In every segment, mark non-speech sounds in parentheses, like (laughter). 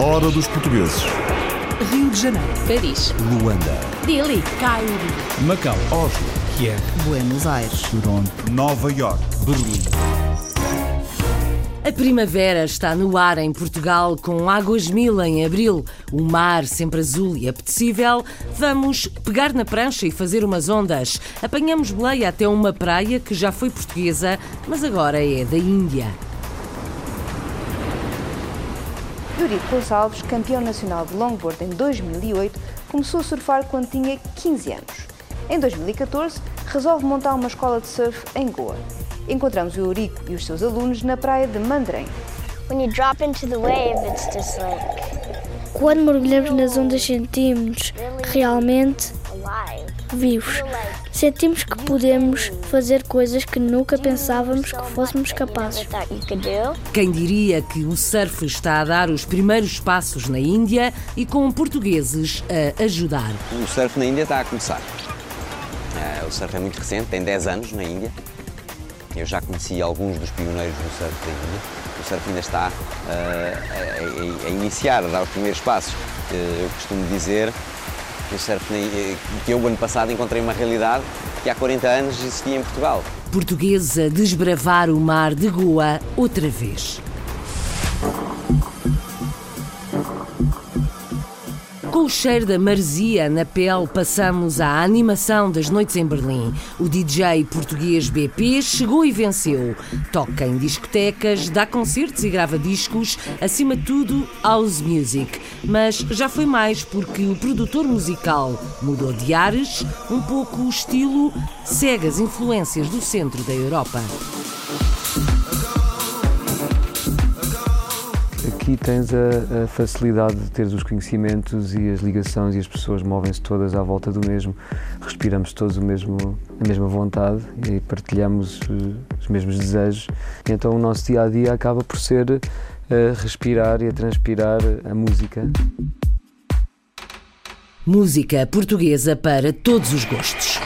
Hora dos portugueses. Rio de Janeiro, Paris, Luanda. Delhi, Cairo, Macau, Oslo. Kiev, Buenos Aires. Toronto. Nova York. Berlim. A primavera está no ar em Portugal com águas mil em abril, o mar sempre azul e apetecível. Vamos pegar na prancha e fazer umas ondas. Apanhamos boleia até uma praia que já foi portuguesa, mas agora é da Índia. Eurico Gonçalves, campeão nacional de longboard em 2008, começou a surfar quando tinha 15 anos. Em 2014, resolve montar uma escola de surf em Goa. Encontramos o Eurico e os seus alunos na praia de like Quando mergulhamos nas ondas, sentimos realmente vivos. Sentimos que podemos fazer coisas que nunca pensávamos que fôssemos capazes. Quem diria que o surf está a dar os primeiros passos na Índia e com portugueses a ajudar? O surf na Índia está a começar. Eh, o surf é muito recente, tem 10 anos na Índia. Eu já conheci alguns dos pioneiros do surf da Índia. O surf ainda está eh, a, a- a iniciar, a dar os primeiros passos. Eh, eu costumo dizer Índia, que eu, ano passado, encontrei uma realidade que há 40 anos existia em Portugal. Portuguesa desbravar o mar de Goa outra vez. O cheiro da maresia na pele, passamos à animação das noites em Berlim. O DJ português BP chegou e venceu. Toca em discotecas, dá concertos e grava discos, acima de tudo, house music. Mas já foi mais porque o produtor musical mudou de ares, um pouco o estilo segue as influências do centro da Europa. Aqui tens a, a facilidade de teres os conhecimentos e as ligações e as pessoas movem-se todas à volta do mesmo, respiramos todos o mesmo, a mesma vontade e partilhamos eh, os mesmos desejos. E então o nosso dia a dia acaba por ser a respirar e a transpirar a música. Música portuguesa para todos os gostos.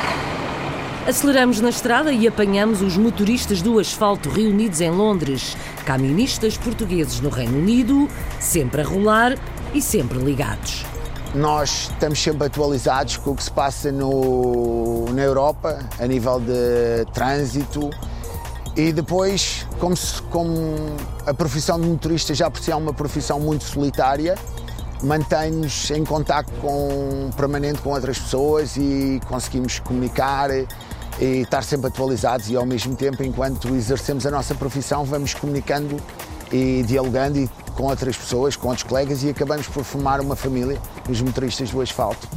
Aceleramos na estrada e apanhamos os motoristas do asfalto reunidos em Londres, camionistas portugueses no Reino Unido, sempre a rolar e sempre ligados. Nós estamos sempre atualizados com o que se passa no, na Europa, a nível de trânsito. E depois, como, se- como a profissão de motorista já por si é uma profissão muito solitária, mantém-nos em contacto com, permanente com outras pessoas e conseguimos comunicar e estar sempre atualizados e ao mesmo tempo, enquanto exercemos a nossa profissão, vamos comunicando e dialogando e com outras pessoas, com outros colegas e acabamos por formar uma família, os motoristas do asfalto.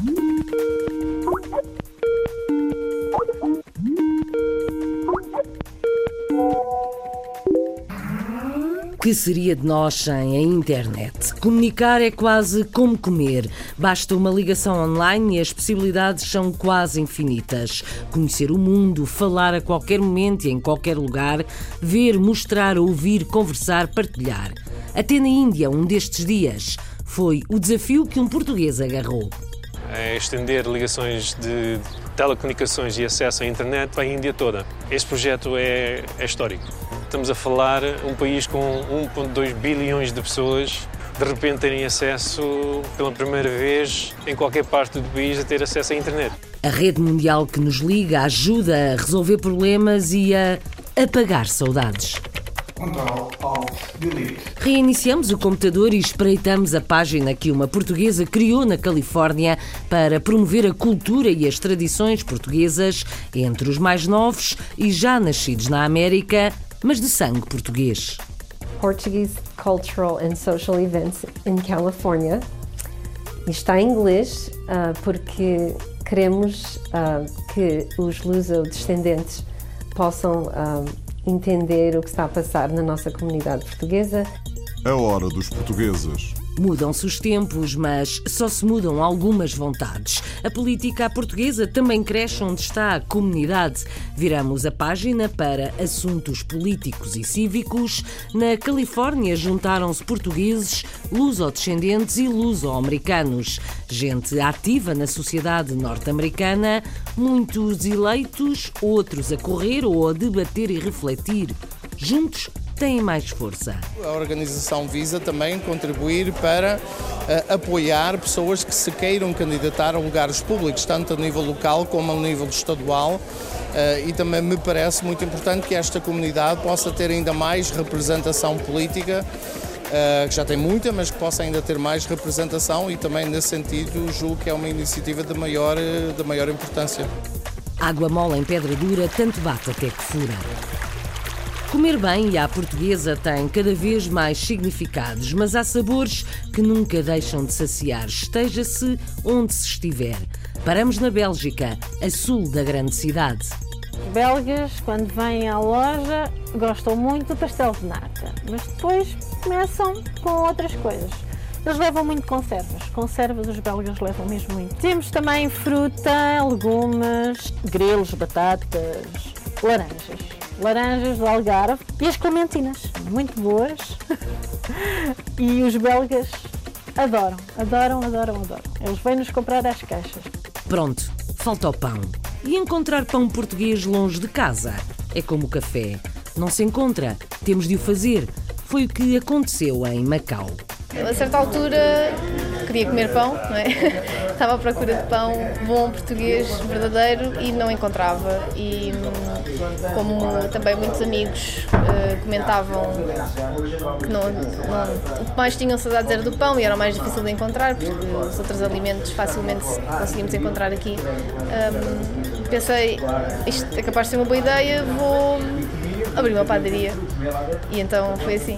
Que seria de nós sem a internet? Comunicar é quase como comer. Basta uma ligação online e as possibilidades são quase infinitas. Conhecer o mundo, falar a qualquer momento e em qualquer lugar, ver, mostrar, ouvir, conversar, partilhar. Até na Índia, um destes dias, foi o desafio que um português agarrou. é estender ligações de telecomunicações e acesso à internet para a Índia toda. Este projeto é, é histórico. Estamos a falar um país com 1,2 bilhões de pessoas de repente terem acesso pela primeira vez em qualquer parte do país a ter acesso à internet. A rede mundial que nos liga ajuda a resolver problemas e a apagar saudades. Reiniciamos o computador e espreitamos a página que uma portuguesa criou na Califórnia para promover a cultura e as tradições portuguesas entre os mais novos e já nascidos na América, mas de sangue português. Portuguese Cultural and Social Events in California. Está em inglês ah, porque queremos ah, que os luso-descendentes possam ah, entender o que está a passar na nossa comunidade portuguesa. A hora dos portugueses. Mudam-se os tempos, mas só se mudam algumas vontades. A política portuguesa também cresce onde está a comunidade. Viramos a página para assuntos políticos e cívicos. Na Califórnia juntaram-se portugueses, luso-descendentes e luso-americanos. Gente ativa na sociedade norte-americana, muitos eleitos, outros a correr ou a debater e refletir. Juntos têm mais força. A organização visa também contribuir para uh, apoiar pessoas que se queiram candidatar a lugares públicos, tanto a nível local como a nível estadual. Uh, e também me parece muito importante que esta comunidade possa ter ainda mais representação política Uh, que já tem muita, mas que possa ainda ter mais representação e também nesse sentido julgo que é uma iniciativa de maior, de maior importância. Água mole em pedra dura, tanto bate até que fura. Comer bem e à portuguesa tem cada vez mais significados, mas há sabores que nunca deixam de saciar, esteja-se onde se estiver. Paramos na Bélgica, a sul da grande cidade. Belgas, quando vêm à loja, gostam muito do pastel de nata, mas depois começam com outras coisas. Eles levam muito conservas. Conservas os belgas levam mesmo muito. Temos também fruta, legumes, grelos, batatas, laranjas. Laranjas do Algarve e as clementinas, muito boas. (laughs) e os belgas adoram, adoram, adoram, adoram. Eles vêm-nos comprar às caixas. Pronto, falta o pão. E encontrar pão português longe de casa é como o café. Não se encontra, temos de o fazer. Foi o que aconteceu em Macau. A certa altura queria comer pão, não é? (laughs) Estava à procura de pão bom português verdadeiro e não encontrava. E como também muitos amigos uh, comentavam que não, não, o que mais tinham saudades era do pão e era o mais difícil de encontrar, porque os outros alimentos facilmente conseguimos encontrar aqui. Um, pensei, isto é capaz de ser uma boa ideia, vou abrir uma padaria. E então foi assim.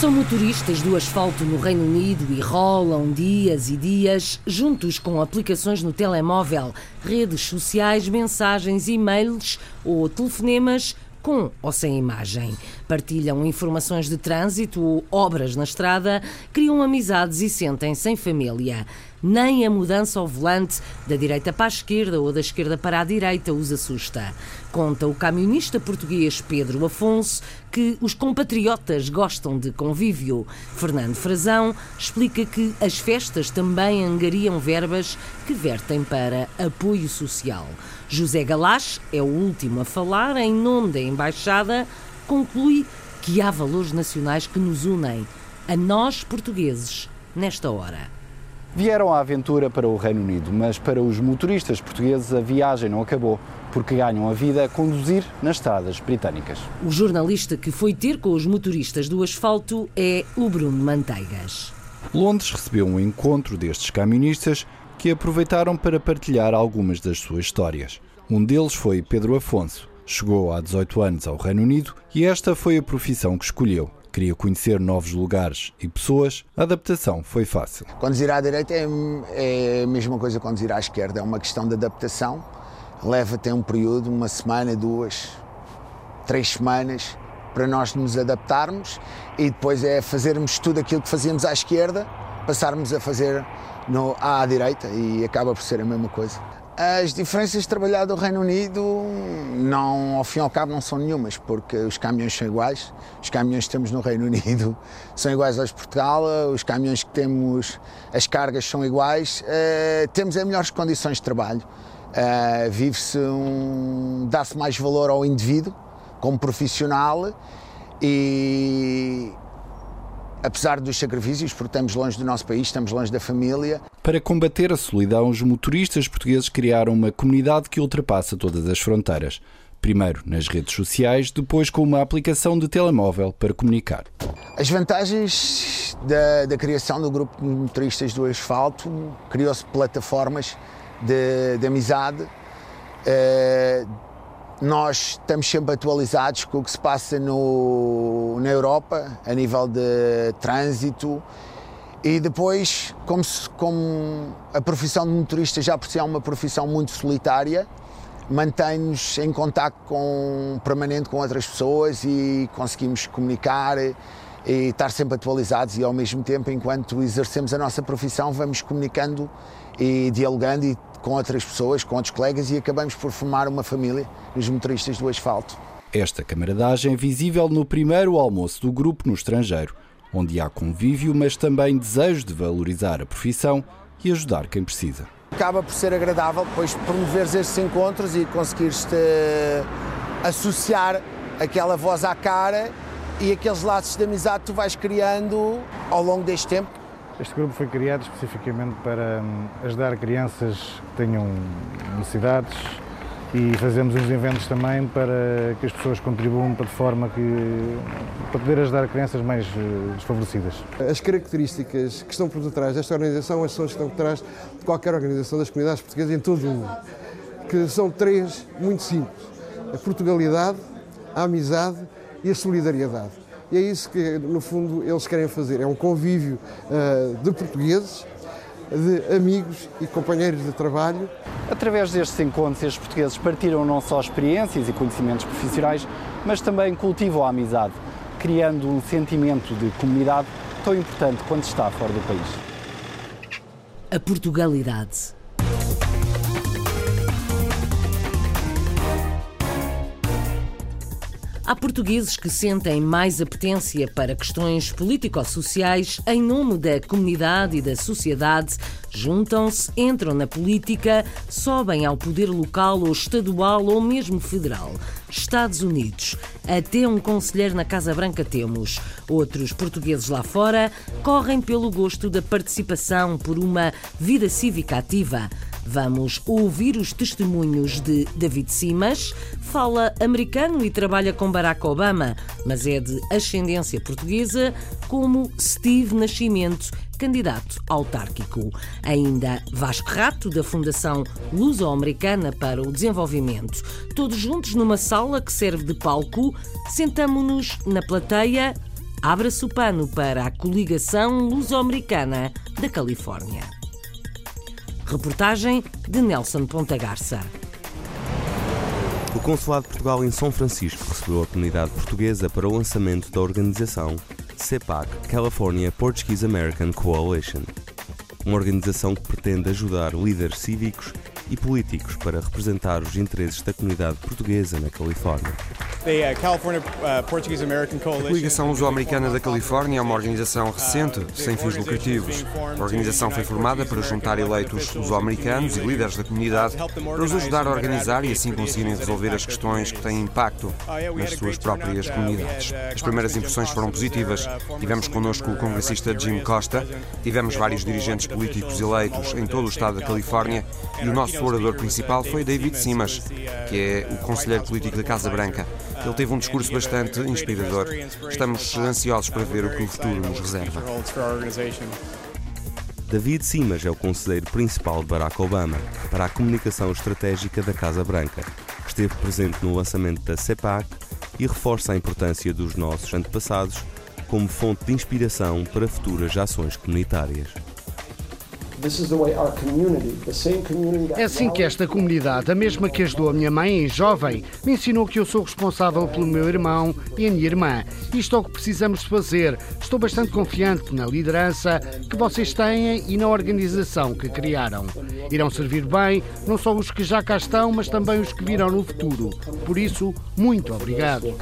São motoristas do asfalto no Reino Unido e rolam dias e dias juntos com aplicações no telemóvel, redes sociais, mensagens, e-mails ou telefonemas com ou sem imagem. Partilham informações de trânsito ou obras na estrada, criam amizades e sentem-se em família. Nem a mudança ao volante da direita para a esquerda ou da esquerda para a direita os assusta. Conta o camionista português Pedro Afonso que os compatriotas gostam de convívio. Fernando Frazão explica que as festas também angariam verbas que vertem para apoio social. José Galás é o último a falar em nome da Embaixada, conclui que há valores nacionais que nos unem, a nós portugueses, nesta hora. Vieram à aventura para o Reino Unido, mas para os motoristas portugueses a viagem não acabou, porque ganham a vida a conduzir nas estradas britânicas. O jornalista que foi ter com os motoristas do asfalto é o Bruno Manteigas. Londres recebeu um encontro destes camionistas que aproveitaram para partilhar algumas das suas histórias. Um deles foi Pedro Afonso. Chegou há 18 anos ao Reino Unido e esta foi a profissão que escolheu. Queria conhecer novos lugares e pessoas, a adaptação foi fácil. Conduzir à direita é, é a mesma coisa que conduzir à esquerda, é uma questão de adaptação. Leva até um período, uma semana, duas, três semanas, para nós nos adaptarmos e depois é fazermos tudo aquilo que fazíamos à esquerda, passarmos a fazer no, à direita e acaba por ser a mesma coisa. As diferenças de trabalhar do Reino Unido, não, ao fim e ao cabo, não são nenhumas, porque os caminhões são iguais. Os caminhões que temos no Reino Unido (laughs) são iguais aos de Portugal, os caminhões que temos, as cargas são iguais. Uh, temos as melhores condições de trabalho. Uh, Vive-se, um, dá-se mais valor ao indivíduo como profissional e apesar dos sacrifícios, porque estamos longe do nosso país, estamos longe da família. Para combater a solidão, os motoristas portugueses criaram uma comunidade que ultrapassa todas as fronteiras. Primeiro nas redes sociais, depois com uma aplicação de telemóvel para comunicar. As vantagens da, da criação do grupo de motoristas do asfalto criou-se plataformas de, de amizade. Uh, nós estamos sempre atualizados com o que se passa no, na Europa, a nível de trânsito. E depois, como, se, como a profissão de motorista já por si é uma profissão muito solitária, mantém-nos em contato com, permanente com outras pessoas e conseguimos comunicar e estar sempre atualizados e ao mesmo tempo, enquanto exercemos a nossa profissão, vamos comunicando e dialogando e com outras pessoas, com outros colegas e acabamos por formar uma família nos motoristas do asfalto. Esta camaradagem é visível no primeiro almoço do grupo no estrangeiro, onde há convívio, mas também desejo de valorizar a profissão e ajudar quem precisa. Acaba por ser agradável depois promoveres estes encontros e conseguires-te associar aquela voz à cara e aqueles laços de amizade que tu vais criando ao longo deste tempo. Este grupo foi criado especificamente para hum, ajudar crianças que tenham necessidades e fazemos uns eventos também para que as pessoas contribuam para de forma que para poder ajudar crianças mais eh, desfavorecidas. As características que estão por detrás desta organização são as que estão por trás de qualquer organização das comunidades portuguesas em todo o mundo, que são três muito simples: a Portugalidade, a amizade e a solidariedade. E é isso que, no fundo, eles querem fazer. É um convívio uh, de portugueses, de amigos e companheiros de trabalho. Através destes encontros, estes portugueses partilham não só experiências e conhecimentos profissionais, mas também cultivam a amizade, criando um sentimento de comunidade tão importante quando se está fora do país. A Portugalidade. Há portugueses que sentem mais apetência para questões político-sociais em nome da comunidade e da sociedade, juntam-se, entram na política, sobem ao poder local ou estadual ou mesmo federal. Estados Unidos. Até um conselheiro na Casa Branca temos. Outros portugueses lá fora correm pelo gosto da participação por uma vida cívica ativa. Vamos ouvir os testemunhos de David Simas, fala americano e trabalha com Barack Obama, mas é de ascendência portuguesa, como Steve Nascimento, candidato autárquico. Ainda Vasco Rato, da Fundação Luso-Americana para o Desenvolvimento. Todos juntos numa sala que serve de palco, sentamo-nos na plateia. Abra-se o pano para a coligação luso-americana da Califórnia. Reportagem de Nelson Ponta Garça. O Consulado de Portugal em São Francisco recebeu a comunidade portuguesa para o lançamento da organização CEPAC California Portuguese American Coalition, uma organização que pretende ajudar líderes cívicos e políticos para representar os interesses da comunidade portuguesa na Califórnia. Uh, a Coligação Luso-Americana da Califórnia é uma organização recente, sem fins lucrativos. A organização foi formada para juntar eleitos luso-americanos e líderes da comunidade para os ajudar a organizar e assim conseguirem resolver as questões que têm impacto nas suas próprias comunidades. As primeiras impressões foram positivas. Tivemos connosco o congressista Jim Costa, tivemos vários dirigentes políticos eleitos em todo o estado da Califórnia e o nosso orador principal foi David Simas, que é o conselheiro político da Casa Branca. Ele teve um discurso bastante inspirador. Estamos ansiosos para ver o que o futuro nos reserva. David Simas é o conselheiro principal de Barack Obama para a comunicação estratégica da Casa Branca. Esteve presente no lançamento da CEPAC e reforça a importância dos nossos antepassados como fonte de inspiração para futuras ações comunitárias. É assim que esta comunidade, a mesma que ajudou a minha mãe em jovem, me ensinou que eu sou responsável pelo meu irmão e a minha irmã. Isto é o que precisamos de fazer. Estou bastante confiante na liderança que vocês têm e na organização que criaram. Irão servir bem não só os que já cá estão, mas também os que virão no futuro. Por isso, muito obrigado.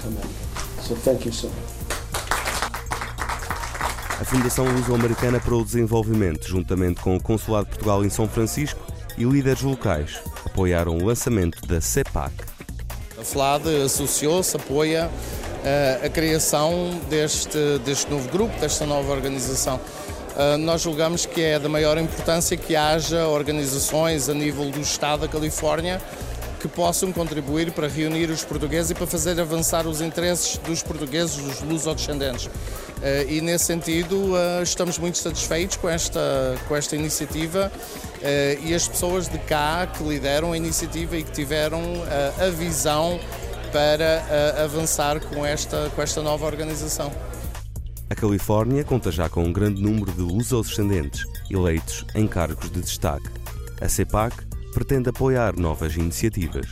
A Fundação Luso-Americana para o Desenvolvimento, juntamente com o Consulado de Portugal em São Francisco e líderes locais, apoiaram o lançamento da CEPAC. A FLAD associou-se, apoia uh, a criação deste, deste novo grupo, desta nova organização. Uh, nós julgamos que é da maior importância que haja organizações a nível do Estado da Califórnia que possam contribuir para reunir os portugueses e para fazer avançar os interesses dos portugueses, dos luso-descendentes. Eh, e nesse sentido eh, estamos muito satisfeitos com esta, com esta iniciativa eh, e as pessoas de cá que lideram a iniciativa e que tiveram a visão para avançar com esta, com esta nova organização. A Califórnia conta já com um grande número de luso-descendentes eleitos em cargos de destaque. A CEPAC pretende apoiar novas iniciativas.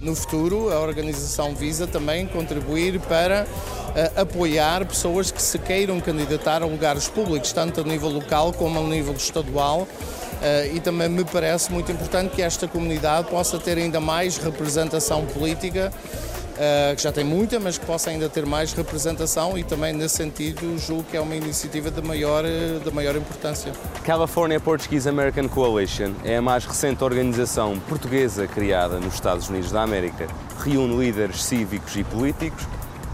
No futuro, a organização visa também contribuir para uh, apoiar pessoas que se queiram candidatar a lugares públicos, tanto a nível local como a nível estadual, Uh, e também me parece muito importante que esta comunidade possa ter ainda mais representação política, que já tem muita, mas que possa ainda ter mais representação e também nesse sentido julgo que é uma iniciativa de maior, de maior importância. California Portuguese American Coalition é a mais recente organização portuguesa criada nos Estados Unidos da América. Reúne líderes cívicos e políticos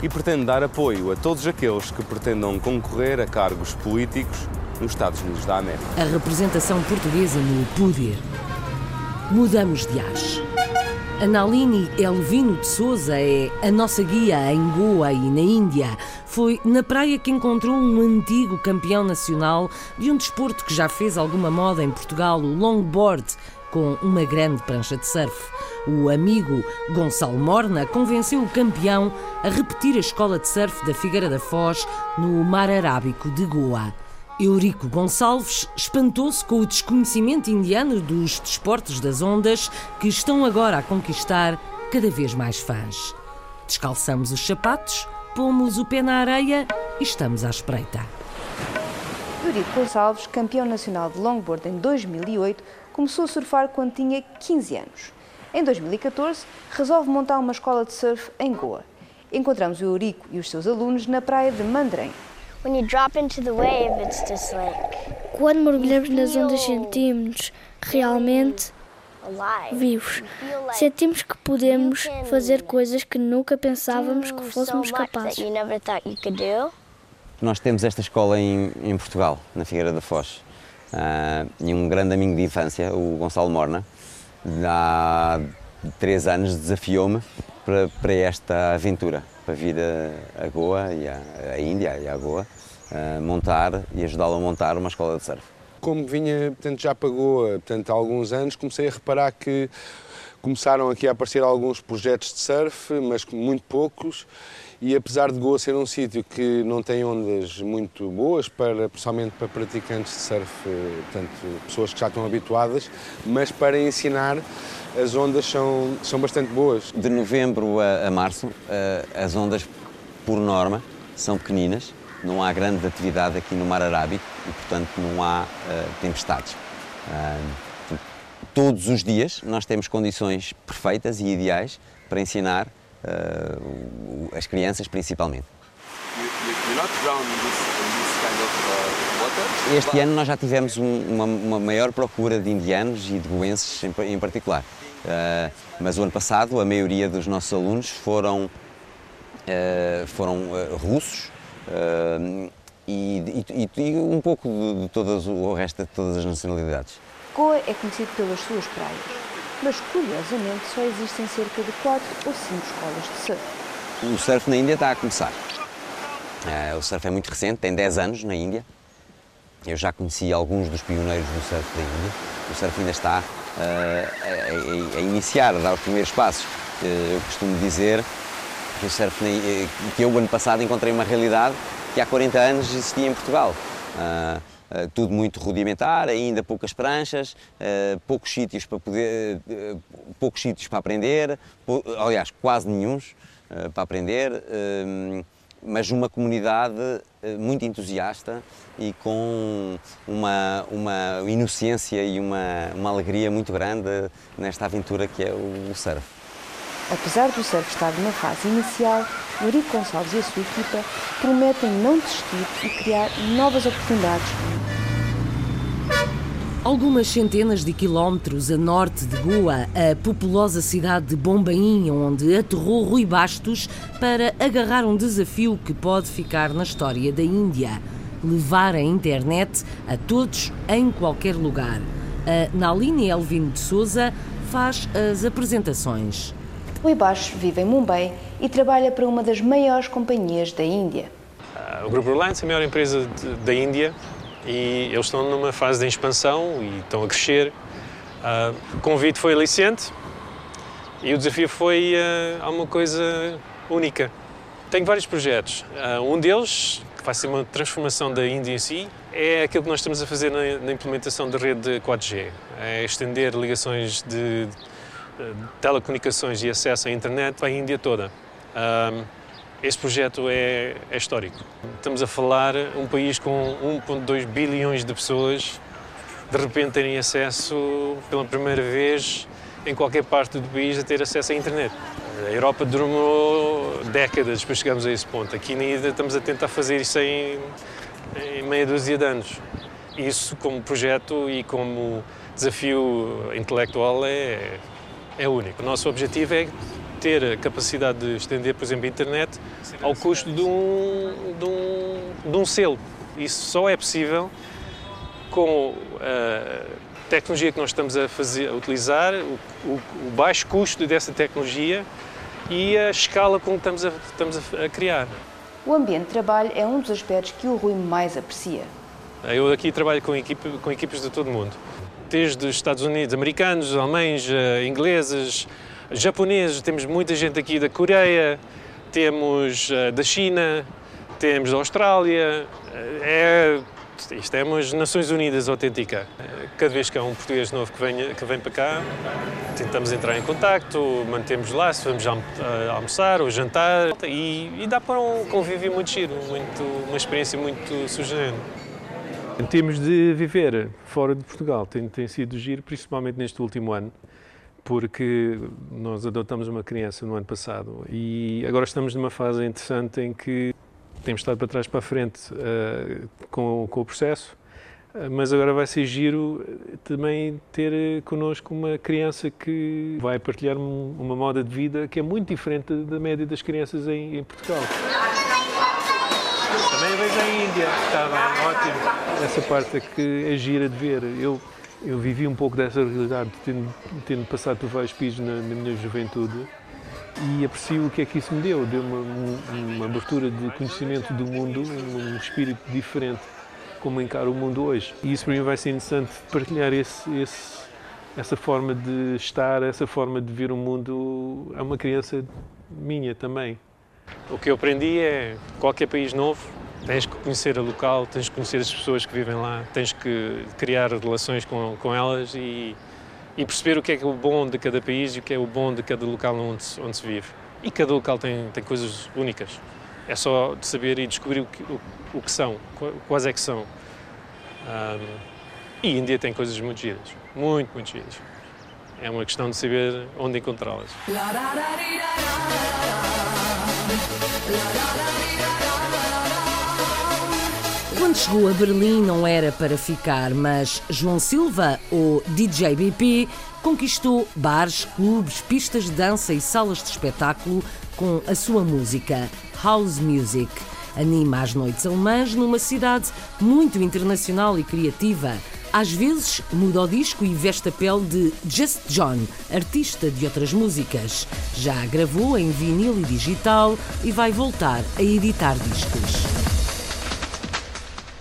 e pretende dar apoio a todos aqueles que pretendam concorrer a cargos políticos nos Estados Unidos da América. A representação portuguesa no poder. Mudamos de ares. Analini Elvino de Souza é a nossa guia em Goa e na Índia. Foi na praia que encontrou um antigo campeão nacional de um desporto que já fez alguma moda em Portugal, o longboard, com uma grande prancha de surf. O amigo Gonçalo Morna convenceu o campeão a repetir a escola de surf da Figueira da Foz no Mar Arábico de Goa. Eurico Gonçalves espantou-se com o desconhecimento indiano dos desportos das ondas que estão agora a conquistar cada vez mais fãs. Descalçamos os sapatos, pomos o pé na areia e estamos à espreita. Eurico Gonçalves, campeão nacional de longboard em 2008, começou a surfar quando tinha 15 anos. Em 2014, resolve montar uma escola de surf em Goa. Encontramos o Eurico e os seus alunos na praia de Mandrém, When you drop into the wave, it's just like Quando mergulhamos nas ondas, sentimos realmente vivos. Sentimos que podemos fazer coisas que nunca pensávamos que fôssemos capazes. Nós temos esta escola em, em Portugal, na Figueira da Foz. Uh, e um grande amigo de infância, o Gonçalo Morna, há três anos desafiou-me para, para esta aventura para vir a, a Goa e a, a, Índia e a Goa a montar e ajudá-lo a montar uma escola de surf. Como vinha portanto, já para Goa portanto, há alguns anos, comecei a reparar que começaram aqui a aparecer alguns projetos de surf, mas muito poucos, e apesar de Goa ser um sítio que não tem ondas muito boas, para, principalmente para praticantes de surf, portanto, pessoas que já estão habituadas, mas para ensinar as ondas são, são bastante boas. De novembro a, a março, uh, as ondas, por norma, são pequeninas, não há grande atividade aqui no Mar Arábico e, portanto, não há uh, tempestades. Todos os dias nós temos condições perfeitas e ideais para ensinar as crianças, principalmente. Este ano nós já tivemos um, uma, uma, maior procura de indianos e de goenses em, em particular. Uh, mas o ano passado a maioria dos nossos alunos foram, uh, foram uh, russos e, e, e, um pouco de, de todas, o resto de todas as nacionalidades. Goa é conhecido pelas suas praias, mas curiosamente só existem cerca de 4 ou 5 escolas de surf. O surf na Índia está a começar. o surf é muito recente, tem 10 anos na Índia. Eu já conheci alguns dos pioneiros do surf da Índia. O surf ainda está a, a, iniciar, a dar os primeiros passos. Eu costumo dizer que o surf, que eu ano passado encontrei uma realidade que há 40 anos existia em Portugal. Uh, tudo muito rudimentar, ainda poucas pranchas, uh, poucos sítios para poder, uh, poucos sítios para aprender, aliás, quase nenhums para aprender mas uma comunidade eh, muito entusiasta e com uma, uma inocência e uma, uma alegria muito grande nesta aventura que é o surf. Apesar do surf estar numa fase inicial, Eurico Gonçalves e a sua equipa prometem não desistir e criar novas oportunidades Algumas centenas de quilómetros a norte de Goa, a populosa cidade de Bombaim, onde aterrou Rui Bastos para agarrar um desafio que pode ficar na história da Índia: levar a internet a todos em qualquer lugar. A Nalini Elvino de Souza faz as apresentações. Bastos vive em Mumbai e trabalha para uma das maiores companhias da Índia. o Grupo Reliance é a maior empresa de, da Índia e eles estão numa fase de expansão e estão a crescer. Uh, o convite foi aliciente e o desafio foi uh, uma coisa única. Tenho vários projetos. Uh, um deles, que vai ser uma transformação da Índia em si, é aquilo que nós estamos a fazer na, na implementação da rede 4G. É estender ligações de, de telecomunicações e acesso à internet para a Índia toda. Este projeto é, é, histórico. Estamos a falar um país com 1,2 bilhões de pessoas de repente terem acesso pela primeira vez em qualquer parte do país a ter acesso à internet. A Europa demorou décadas para chegarmos a esse ponto. Aqui ainda estamos a tentar fazer isso em, em meia dúzia de anos. Isso como projeto e como desafio intelectual é, é único. O nosso objetivo é ter a capacidade de estender, por exemplo, a internet ao custo de um, de um, de um selo. Isso só é possível com a tecnologia que nós estamos a, fazer, a utilizar, o, o, o baixo custo dessa tecnologia e a escala com que estamos a, estamos a criar. O ambiente de trabalho é um dos aspectos que o Rui mais aprecia. Eu aqui trabalho com, equipe, com equipes de todo o mundo, desde os Estados Unidos, americanos, alemães, eh, ingleses, japoneses, temos muita gente aqui da Coreia, temos eh, da China, temos da Austrália, eh, é isto é umas Nações Unidas autêntica. Cada vez que há um português novo que vem, que vem para cá, tentamos entrar em contacto, mantemos se vamos almoçar ou jantar e, e dá para um convívio muito giro, muito, uma experiência muito sugerente. Em termos de viver fora de Portugal, tem, tem sido giro, principalmente neste último ano, porque nós adotamos uma criança no ano passado e agora estamos numa fase interessante em que temos estado para trás para a frente uh, com, com, o processo, uh, mas agora vai ser giro também ter connosco uma criança que vai partilhar um, uma moda de vida que é muito diferente da média das crianças em, em Portugal. Também vejo a Índia, está bem, ótimo. Essa parte é que é gira de ver. Eu, eu vivi um pouco dessa realidade, tendo, tendo passado por vários países na, na minha juventude e aprecio o que é que isso me deu. Deu uma, uma abertura de conhecimento do mundo, um espírito diferente como encaro o mundo hoje. E isso para mim vai ser interessante partilhar esse, esse, essa forma de estar, essa forma de ver o mundo a uma criança minha também. O que eu aprendi é qualquer país novo tens que conhecer a local, tens que conhecer as pessoas que vivem lá, tens que criar relações com, com elas e e perceber o que é, que é o bom de cada país e o que é o bom de cada local onde onde se vive. E cada local tem, tem coisas únicas. É só de saber e descobrir o que, o, o que são, quais é que são. Um, e Índia tem coisas muito giras, muito, muito giras. É uma questão de saber onde encontrá-las. Quando chegou a Berlim não era para ficar, mas João Silva, o DJ BP, conquistou bares, clubes, pistas de dança e salas de espetáculo com a sua música, House Music. Anima as noites alemãs numa cidade muito internacional e criativa. Às vezes muda o disco e veste a pele de Just John, artista de outras músicas. Já gravou em vinil e digital e vai voltar a editar discos.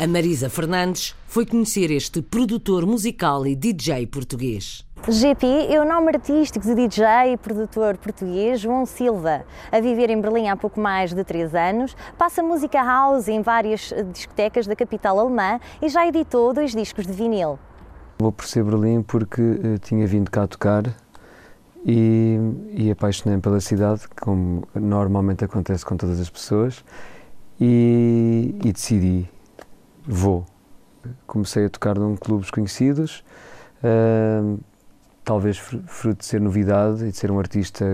A Marisa Fernandes foi conhecer este produtor musical e DJ português. GP é o nome artístico de DJ e produtor português João Silva. A viver em Berlim há pouco mais de três anos, passa música house em várias discotecas da capital alemã e já editou dois discos de vinil. Vou por ser Berlim porque uh, tinha vindo cá tocar e, e apaixonei-me pela cidade, como normalmente acontece com todas as pessoas, e, e decidi vou. Comecei a tocar num clubes conhecidos, uh, talvez fruto de ser novidade e de ser um artista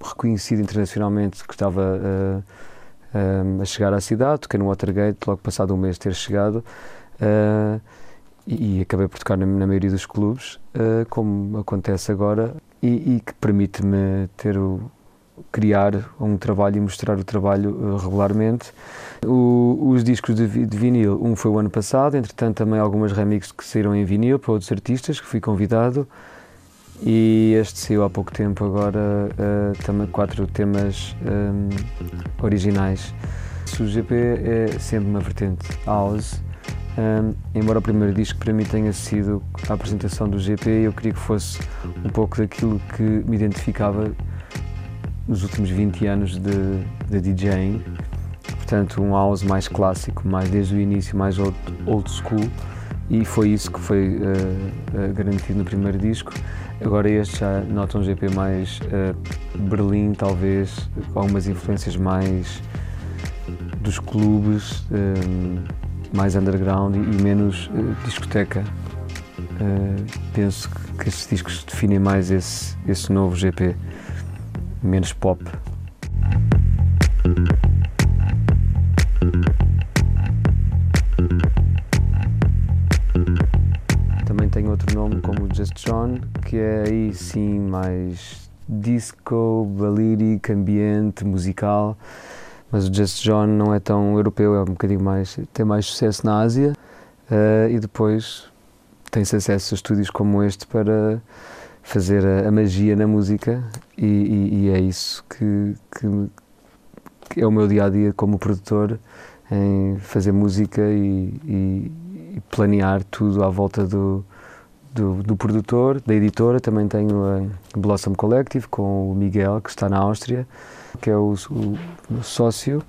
reconhecido internacionalmente que estava uh, uh, a chegar à cidade. Toquei no Watergate, logo passado um mês de ter chegado. Uh, e, e, acabei por tocar na, na maioria dos clubes, uh, como acontece agora, e, e que permite-me ter o, criar um trabalho e mostrar o trabalho uh, regularmente. O, os discos de, de, vinil, um foi o ano passado, entretanto também algumas remixes que saíram em vinil para outros artistas que fui convidado e este saiu há pouco tempo agora uh, também quatro temas um, originais. O GP é sempre uma vertente house, um, embora o primeiro disco para mim tenha sido a apresentação do GP, eu queria que fosse um pouco daquilo que me identificava nos últimos 20 anos de, de DJing. Portanto, um house mais clássico, mais desde o início, mais old, old school. E foi isso que foi uh, garantido no primeiro disco. Agora este já nota um GP mais uh, Berlim, talvez, com algumas influências mais dos clubes, mais underground e, e menos discoteca. Uh, penso que estes discos definem mais esse, esse novo GP, menos pop. Também tem outro nome como Just John, que é aí sim mais disco, balírico, ambiente, musical, mas o Just John não é tão europeu, é um bocadinho mais, tem mais sucesso na Ásia uh, e depois tem-se acesso a estúdios como este para fazer a, a magia na música e, e, e é isso que, que, que, é o meu dia a dia como produtor em fazer música e, e planear tudo à volta do, do, do, produtor, da editora. Também tenho a Blossom Collective com o Miguel, que está na Áustria, que é o, o, o sócio,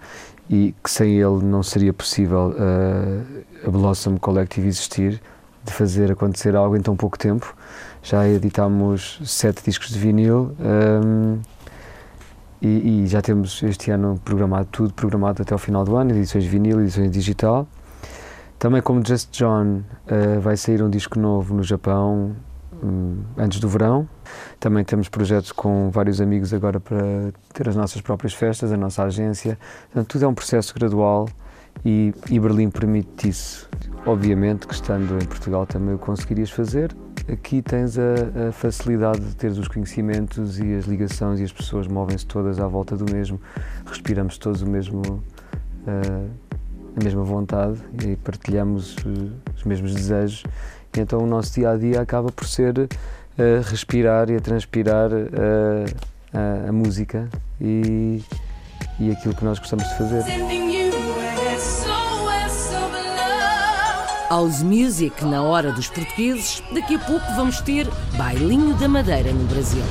e que sem ele não seria possível uh, a Blossom Collective existir, de fazer acontecer algo em tão pouco tempo. Já editámos sete discos de vinil. Um, e, e, já temos este ano programado tudo, programado até o final do ano, edições de vinil, edições digital. Também como Just John uh, vai sair um disco novo no Japão um, antes do verão. Também temos projetos com vários amigos agora para ter as nossas próprias festas, a nossa agência. Portanto, tudo é um processo gradual e, e Berlim permite isso. Obviamente que estando em Portugal também o conseguirias fazer. Aqui tens a, a facilidade de ter os conhecimentos e as ligações e as pessoas movem-se todas à volta do mesmo. Respiramos todos o mesmo... Uh, a mesma vontade e partilhamos eh, os mesmos desejos. E então o nosso dia a dia acaba por ser uh, respirar e a transpirar a, a, música e, e aquilo que nós gostamos de fazer. House Music na hora dos portugueses, daqui a pouco vamos ter Bailinho da Madeira no Brasil.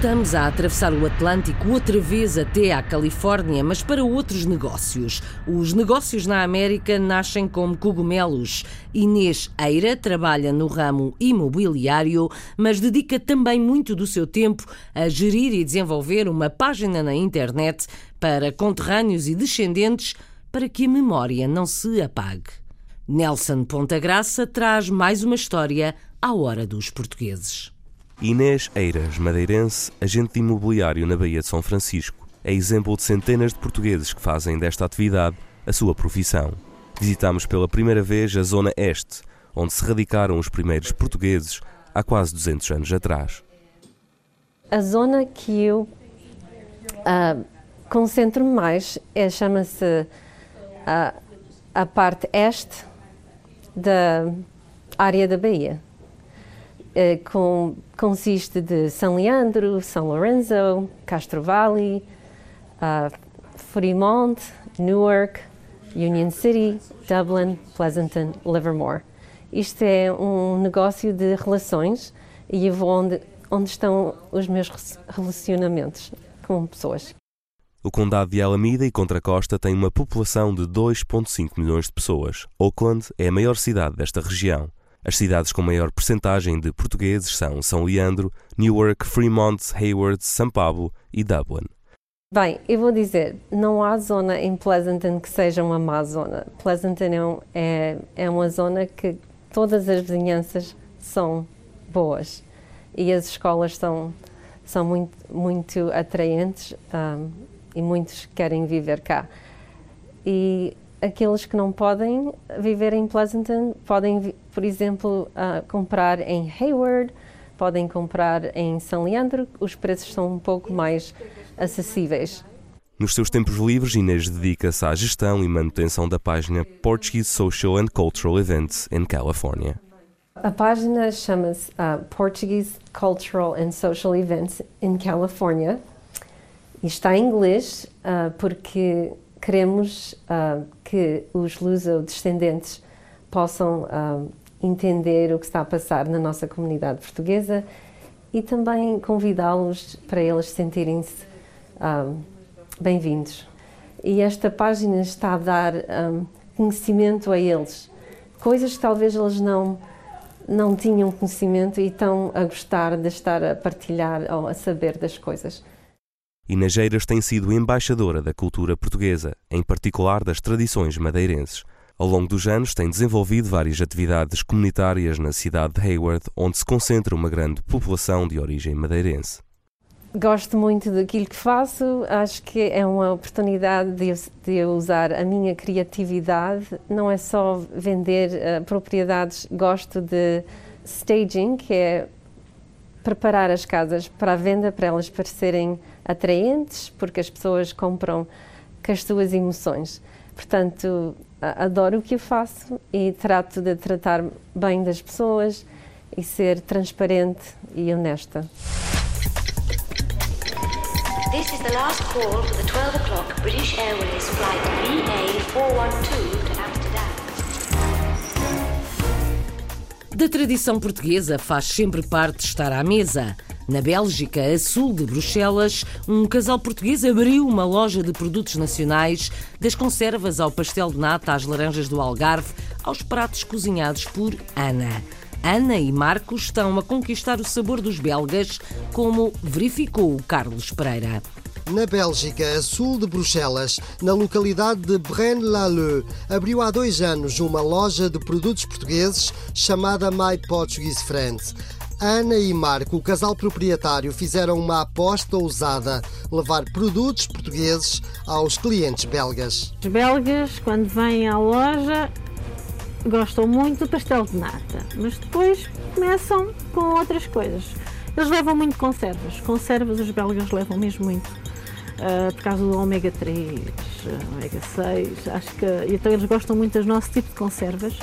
Voltamos a atravessar o Atlântico outra vez até à Califórnia, mas para outros negócios. Os negócios na América nascem como cogumelos. Inês Eira trabalha no ramo imobiliário, mas dedica também muito do seu tempo a gerir e desenvolver uma página na internet para conterrâneos e descendentes para que a memória não se apague. Nelson Ponta Graça traz mais uma história à hora dos portugueses. Inês Eiras, madeirense, agente imobiliário na Baía de São Francisco, é exemplo de centenas de portugueses que fazem desta atividade a sua profissão. Visitamos pela primeira vez a Zona Este, onde se radicaram os primeiros portugueses há quase 200 anos atrás. A zona que eu uh, concentro mais é chama-se uh, a parte este da área da Bahia. Eh, com, consiste de São Leandro, São Lourenço, Castro Valley, uh, Fremont, Newark, Union City, Dublin, Pleasanton, Livermore. Isto é um negócio de relações e eu vou onde, onde estão os meus relacionamentos com pessoas. O condado de Alameda e Contra Costa tem uma população de 2,5 milhões de pessoas. Oakland é a maior cidade desta região. As cidades com maior percentagem de portugueses são São Leandro, Newark, Fremont, Hayward, São Paulo e Dublin. Bem, eu vou dizer, não há zona em Pleasanton que seja uma má zona. Pleasanton é, é, é uma zona que todas as vizinhanças são boas e as escolas são, são muito, muito atraentes um, e muitos querem viver cá. E aqueles que não podem viver em Pleasanton podem, por exemplo, uh, comprar em Hayward, podem comprar em São Leandro, os preços são um pouco mais acessíveis. Nos seus tempos livres, Inês dedica-se à gestão e manutenção da página Portuguese Social and Cultural Events in California. A página chama-se uh, Portuguese Cultural and Social Events in California e está em inglês uh, porque queremos uh, que os luso-descendentes possam uh, entender o que está a passar na nossa comunidade portuguesa e também convidá-los para eles sentirem-se uh, bem-vindos. E esta página está a dar um, conhecimento a eles, coisas que talvez eles não não tinham conhecimento e estão a gostar de estar a partilhar ou a saber das coisas. E Negeiras tem sido embaixadora da cultura portuguesa, em particular das tradições madeirenses. Ao longo dos anos, tem desenvolvido várias atividades comunitárias na cidade de Hayward, onde se concentra uma grande população de origem madeirense. Gosto muito daquilo que faço, acho que é uma oportunidade de, de usar a minha criatividade, não é só vender uh, propriedades, gosto de staging, que é preparar as casas para a venda, para elas parecerem atraentes, porque as pessoas compram com as suas emoções. Portanto, adoro o que eu faço e trato de tratar bem das pessoas e ser transparente e honesta. This is the last call for the 12 o'clock British Airways flight VA412 Da tradição portuguesa faz sempre parte estar à mesa. Na Bélgica, a sul de Bruxelas, um casal português abriu uma loja de produtos nacionais, das conservas ao pastel de nata às laranjas do Algarve, aos pratos cozinhados por Ana. Ana e Marcos estão a conquistar o sabor dos belgas, como verificou o Carlos Pereira. Na Bélgica, a sul de Bruxelas, na localidade de Braine-l'Alleud, abriu há dois anos uma loja de produtos portugueses chamada My Portuguese Friends. Ana e Marco, o casal proprietário, fizeram uma aposta ousada: levar produtos portugueses aos clientes belgas. Os belgas, quando vêm à loja, gostam muito do pastel de nata, mas depois começam com outras coisas. Eles levam muito conservas. Conservas os belgas levam mesmo muito. Uh, por causa do ômega 3, ômega 6, acho que então eles gostam muito do nosso tipo de conservas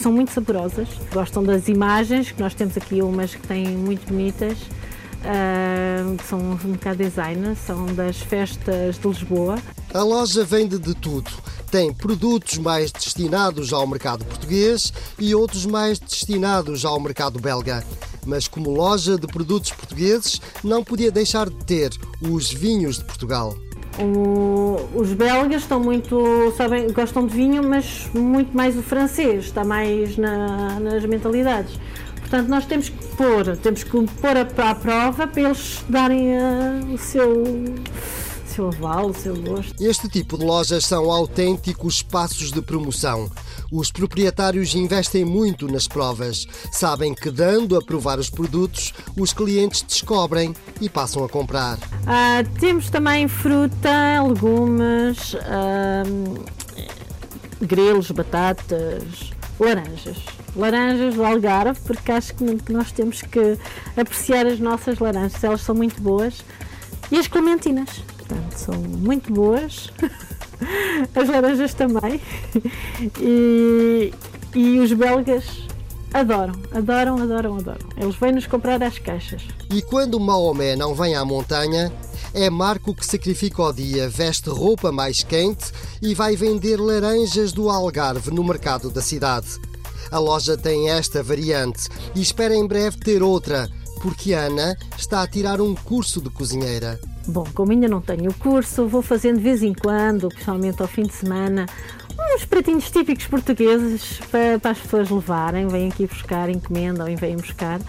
que são muito saborosas. Gostam das imagens, que nós temos aqui umas que têm muito bonitas, uh, são um bocado design, são das festas de Lisboa. A loja vende de tudo. Tem produtos mais destinados ao mercado português e outros mais destinados ao mercado belga. Mas como loja de produtos portugueses, não podia deixar de ter os vinhos de Portugal. O, os belgas estão muito, sabem, gostam de vinho, mas muito mais o francês, está mais na, nas mentalidades. Portanto, nós temos que pôr, temos que pôr a prova para eles darem uh, o seu seu aval, o seu gosto. Este tipo de lojas são autênticos espaços de promoção. Os proprietários investem muito nas provas. Sabem que, dando a provar os produtos, os clientes descobrem e passam a comprar. Ah, temos também fruta, legumes, ah, grelos, batatas, laranjas. Laranjas do Algarve, porque acho que nós temos que apreciar as nossas laranjas, elas são muito boas. E as clementinas portanto são muito boas. (laughs) As laranjas também. (laughs) E, e os belgas adoram, adoram, adoram, adoram. Eles vêm-nos comprar as caixas. E quando Maomé não vem à montanha, é Marco que sacrifica o dia, veste roupa mais quente e vai vender laranjas do Algarve no mercado da cidade. A loja tem esta variante e espera em breve ter outra, porque Ana está a tirar um curso de cozinheira. Bom, como ainda não tenho o curso, vou fazendo de vez em quando, principalmente ao fim de semana, uns pratinhos típicos portugueses para, para as pessoas levarem. Vêm aqui buscar, encomendam e vêm buscar.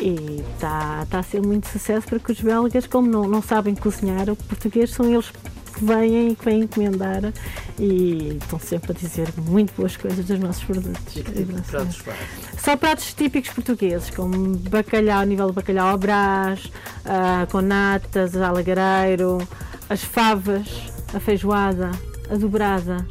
E está tá a ser muito sucesso porque os belgas, como não, não sabem cozinhar, o português são eles que vêm e que vêm encomendar e estão sempre a dizer muito boas coisas dos nossos produtos. E que tipo de pratos faz? Só pratos típicos portugueses, como bacalhau, nível de bacalhau ao brás, uh, com natas, alagareiro, as favas, a feijoada, a dobrada.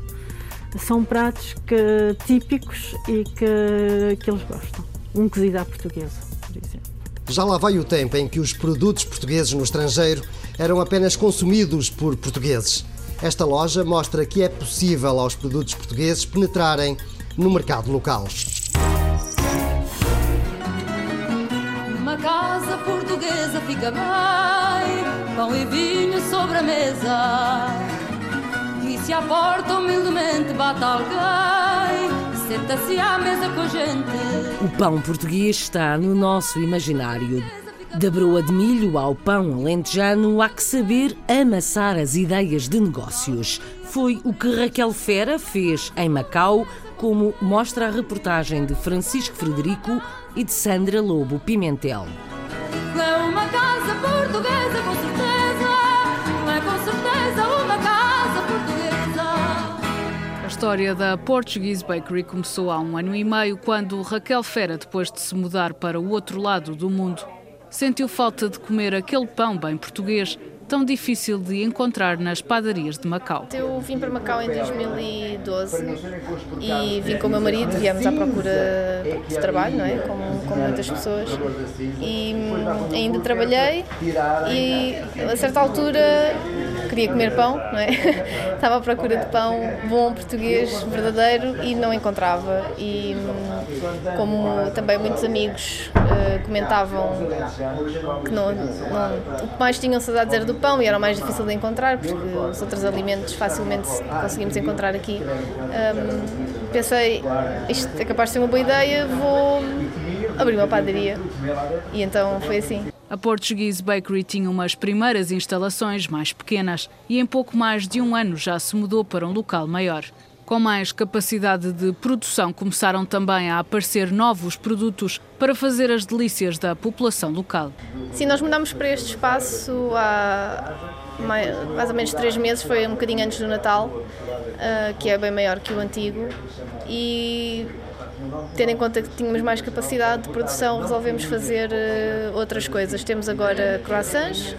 São pratos que, típicos e que, que eles gostam. Um cozido à portuguesa, por exemplo. Já lá vai o tempo em que os produtos portugueses no estrangeiro eram apenas consumidos por portugueses. Esta loja mostra que é possível aos produtos portugueses penetrarem no mercado local. Uma casa portuguesa fica bem, pão e vinho sobre a mesa. E se à porta humildemente bate alguém, senta-se à mesa com a gente. O pão português está no nosso imaginário da broa de milho ao pão alentejano, há que saber amassar as ideias de negócios. Foi o que Raquel Fera fez em Macau, como mostra a reportagem de Francisco Frederico e de Sandra Lobo Pimentel. É uma casa portuguesa, com certeza. É com certeza uma casa portuguesa. A história da Portuguese Bakery começou há um ano e meio, quando Raquel Fera, depois de se mudar para o outro lado do mundo, sentiu falta de comer aquele pão bem português tão difícil de encontrar nas padarias de Macau. Eu vim para Macau em 2012 e vim com o meu marido, viemos à procura de trabalho, não é? Como, como muitas pessoas. E ainda trabalhei e a certa altura queria comer pão, não é? (laughs) Estava à procura de pão bom, português, verdadeiro e não encontrava. E como também muitos amigos uh, comentavam que não, não, o que mais tinham saudades era do pão e era o mais difícil de encontrar, porque os outros alimentos facilmente conseguimos encontrar aqui. Um, pensei, isto é capaz de ser uma boa ideia, vou abrir uma padaria. E então foi assim. A Portuguese Bakery tinha umas primeiras instalações mais pequenas e em pouco mais de um ano já se mudou para um local maior. Com mais capacidade de produção, começaram também a aparecer novos produtos para fazer as delícias da população local. Sim, nós mudamos para este espaço há mais ou menos três meses, foi um bocadinho antes do Natal, ah, que é bem maior que o antigo. E tendo em conta que tínhamos mais capacidade de produção, resolvemos fazer uh, outras coisas. Temos agora croissants,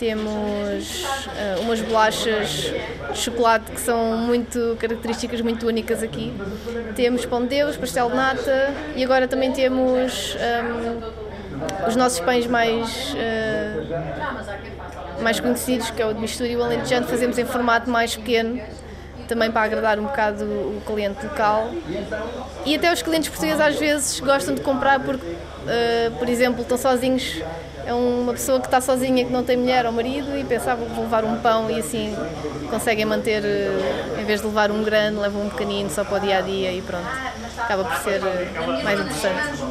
temos uh, umas bolachas de chocolate que são muito características, muito únicas aqui. Temos pão de Deus, pastel de nata e agora também temos um, ehm, os nossos pães mais, uh, mais conhecidos, que é o de mistura e o alentejano, fazemos em formato mais pequeno também para agradar um bocado o cliente local. E até os clientes portugueses às vezes gostam de comprar porque, uh, por exemplo, estão sozinhos. É uma pessoa que está sozinha, que não tem mulher ou marido e pensava vou levar um pão e assim conseguem manter, uh, em vez de levar um grande, levam um pequenino só para o dia a dia e pronto. Acaba por ser uh, mais interessante.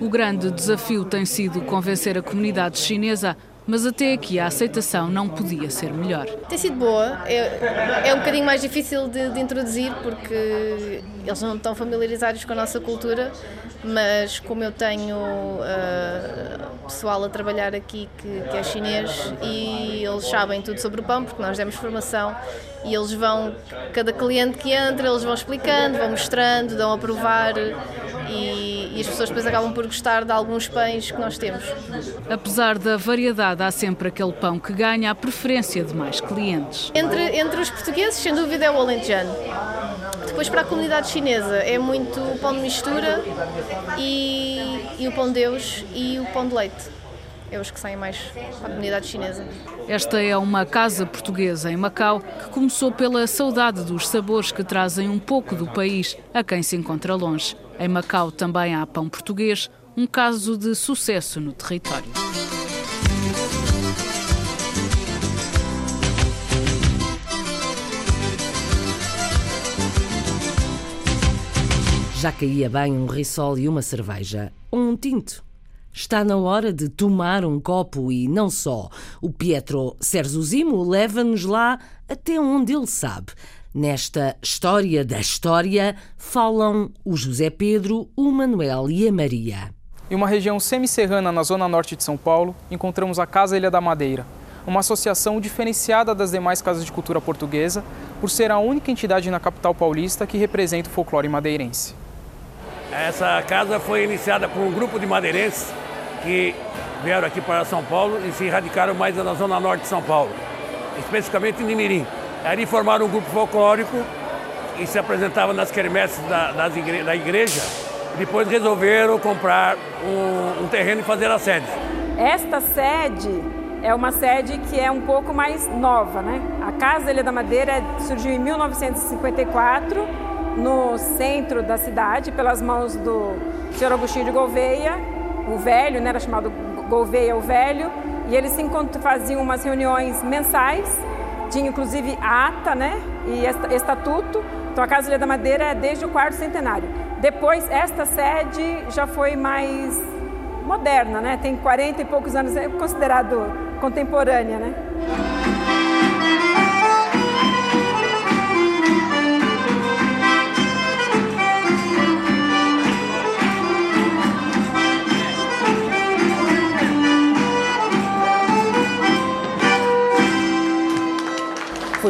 O grande desafio tem sido convencer a comunidade chinesa mas até aqui a aceitação não podia ser melhor. Tem sido boa, é, é um bocadinho mais difícil de, de, introduzir porque eles não estão familiarizados com a nossa cultura, mas como eu tenho uh, pessoal a trabalhar aqui que, que, é chinês e eles sabem tudo sobre o pão, porque nós demos formação e eles vão, cada cliente que entra, eles vão explicando, vão mostrando, dão a provar e, e, as pessoas depois acabam por gostar de alguns pães que nós temos. Apesar da variedade, há sempre aquele pão que ganha a preferência de mais clientes. Entre, entre os portugueses, sem dúvida, é o alentejano. Depois, para a comunidade chinesa, é muito o pão de mistura e, e o pão de Deus e o pão de leite é os que saem mais para a comunidade chinesa. Esta é uma casa portuguesa em Macau que começou pela saudade dos sabores que trazem um pouco do país a quem se encontra longe. Em Macau também há pão português, um caso de sucesso no território. Já caía bem um risol e uma cerveja, um tinto. Está na hora de tomar um copo e não só. O Pietro Serzuzimo leva-nos lá até onde ele sabe. Nesta História da História falam o José Pedro, o Manuel e a Maria. Em uma região semicerrana na zona norte de São Paulo, encontramos a Casa Ilha da Madeira, uma associação diferenciada das demais casas de cultura portuguesa por ser a única entidade na capital paulista que representa o folclore madeirense. Essa casa foi iniciada por um grupo de madeirenses que vieram aqui para São Paulo e se radicaram mais na zona norte de São Paulo, especificamente em Nimirim. Ali formaram um grupo folclórico e se apresentava nas quermesses da, igre da igreja. Depois resolveram comprar um, um terreno e fazer a sede. Esta sede é uma sede que é um pouco mais nova, né? A Casa Ilha da Madeira surgiu em 1954 no centro da cidade pelas mãos do Sr. Agostinho de Gouveia, o velho, né? Era chamado Gouveia o Velho, e eles faziam umas reuniões mensais tinha inclusive ata né, e estatuto. Então a Casa Ilha da Madeira é desde o quarto centenário. Depois, esta sede já foi mais moderna, né? tem 40 e poucos anos, é considerado contemporânea. Né?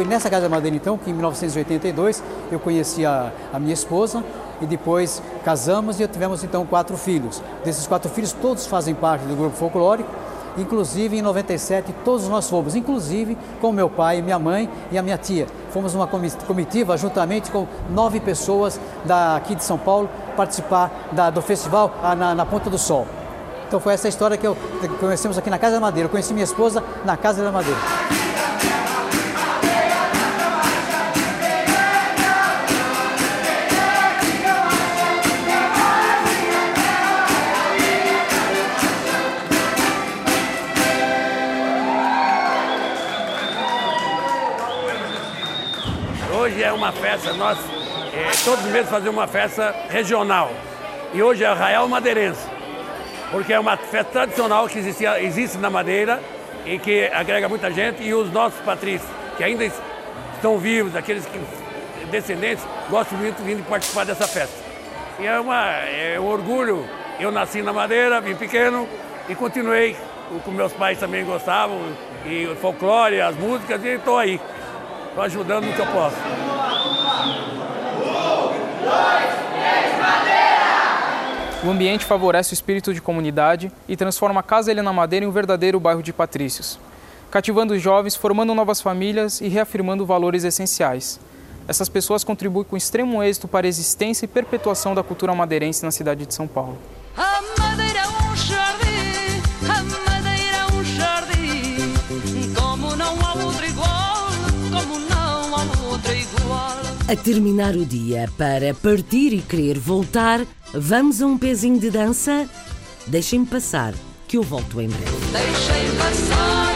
Nessa Casa Madeira, então, que em 1982 eu conheci a, a minha esposa e depois casamos e tivemos então quatro filhos. Desses quatro filhos, todos fazem parte do grupo folclórico. Inclusive em 97 todos nós fomos, inclusive com meu pai, minha mãe e a minha tia. Fomos uma comitiva juntamente com nove pessoas daqui de São Paulo participar da, do festival na, na Ponta do Sol. Então foi essa história que, eu, conhecemos aqui na Casa da Madeira. Eu conheci minha esposa na Casa da Madeira. Uma festa, nós é, todos os meses fazemos uma festa regional. E hoje é Arraial Madeirense porque é uma festa tradicional que existia, existe na Madeira e que agrega muita gente e os nossos patrícios, que ainda estão vivos, aqueles que, descendentes, gostam muito de participar dessa festa. E é, uma, é um orgulho, eu nasci na Madeira, vim pequeno e continuei, com meus pais também gostavam, e o folclore, as músicas, e estou aí, estou ajudando no que eu posso. Um, dois, três, Madeira! O ambiente favorece o espírito de comunidade e transforma a Casa Helena Madeira em um verdadeiro bairro de patrícios, cativando os jovens, formando novas famílias e reafirmando valores essenciais. Essas pessoas contribuem com extremo êxito para a existência e perpetuação da cultura madeirense na cidade de São Paulo. A terminar o dia para partir e querer voltar, Vamos a um pezinho de dança? Deixem-me passar, que eu volto em breve. Deixem passar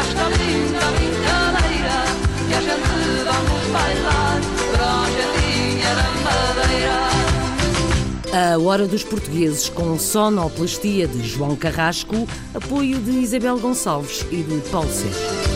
esta linda brincadeira que a gente vamos bailar para a A Hora dos Portugueses com sonoplastia de João Carrasco, apoio de Isabel Gonçalves e de Paulo Sérgio.